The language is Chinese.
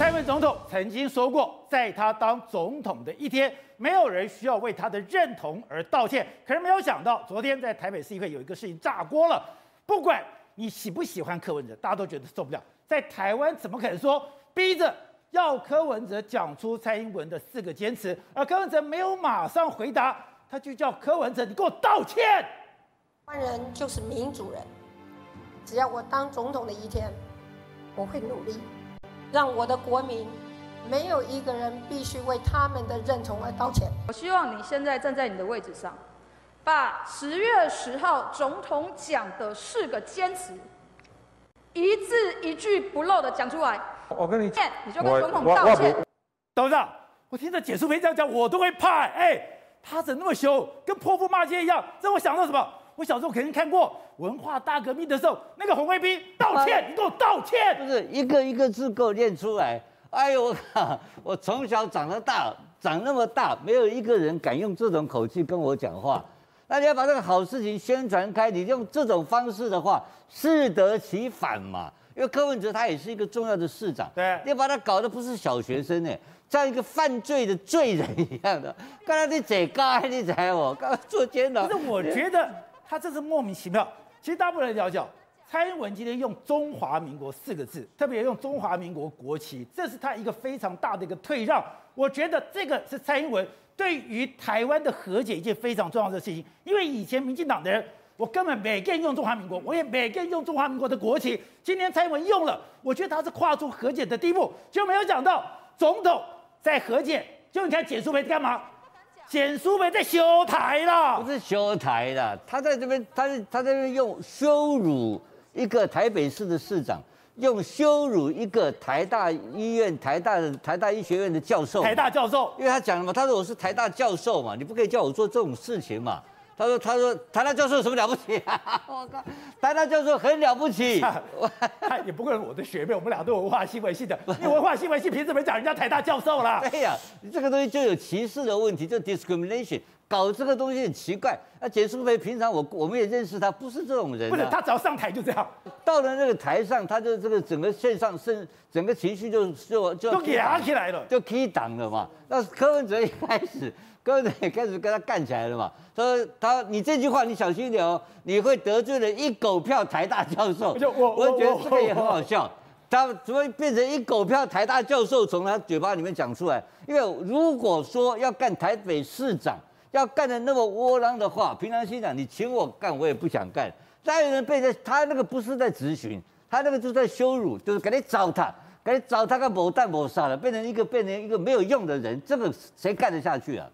蔡文总统曾经说过，在他当总统的一天，没有人需要为他的认同而道歉。可是没有想到，昨天在台北市议会有一个事情炸锅了。不管你喜不喜欢柯文哲，大家都觉得受不了。在台湾怎么可能说逼着要柯文哲讲出蔡英文的四个坚持，而柯文哲没有马上回答，他就叫柯文哲你给我道歉。台湾人就是民主人，只要我当总统的一天，我会努力。让我的国民没有一个人必须为他们的认同而道歉。我希望你现在站在你的位置上，把十月十号总统讲的四个坚持，一字一句不漏的讲出来。我跟你，你就跟总统道歉。董事长，我听着简舒培这样讲，我都会怕。哎，他怎么那么凶，跟泼妇骂街一样？让我想到什么？我小时候肯定看过文化大革命的时候，那个红卫兵道歉，你给我道歉，不是一个一个字给我念出来。哎呦我靠！我从小长得大，长那么大，没有一个人敢用这种口气跟我讲话。那你要把这个好事情宣传开，你用这种方式的话，适得其反嘛。因为柯文哲他也是一个重要的市长，对，你要把他搞得不是小学生呢，像一个犯罪的罪人一样的。刚才你嘴该你才我刚刚坐监了。可是我觉得。他这是莫名其妙。其实大部分人了解，蔡英文今天用“中华民国”四个字，特别用“中华民国”国旗，这是他一个非常大的一个退让。我觉得这个是蔡英文对于台湾的和解一件非常重要的事情。因为以前民进党的人，我根本每个人用“中华民国”，我也每个人用“中华民国”的国旗。今天蔡英文用了，我觉得他是跨出和解的第一步，就没有想到总统在和解。就你看简舒培干嘛？简淑梅在修台了，不是修台了，他在这边，他他在这边用羞辱一个台北市的市长，用羞辱一个台大医院、台大的台大医学院的教授，台大教授，因为他讲了嘛，他说我是台大教授嘛，你不可以叫我做这种事情嘛。他说：“他说台大教授有什么了不起？我靠，台大教授很了不起。他也不过是我的学妹，我们俩都文化新闻系的。你文化新闻系凭什么讲人家台大教授啦？对呀，你这个东西就有歧视的问题，就 discrimination，搞这个东西很奇怪。那简淑培平常我我们也认识他，不是这种人。不是他只要上台就这样，到了那个台上，他就这个整个线上是整个情绪就就就都压起来了，就 key 档了嘛。那柯文哲一开始。”柯文哲也开始跟他干起来了嘛？说他你这句话你小心一点哦，你会得罪了一狗票台大教授。我我，我觉得这个也很好笑，他怎么变成一狗票台大教授从他嘴巴里面讲出来？因为如果说要干台北市长，要干的那么窝囊的话，平常心讲，你请我干我也不想干。再有人被他他那个不是在执行，他那个就是在羞辱，就是给你糟蹋，给你糟蹋个某蛋某杀了，变成一个变成一个没有用的人，这个谁干得下去啊？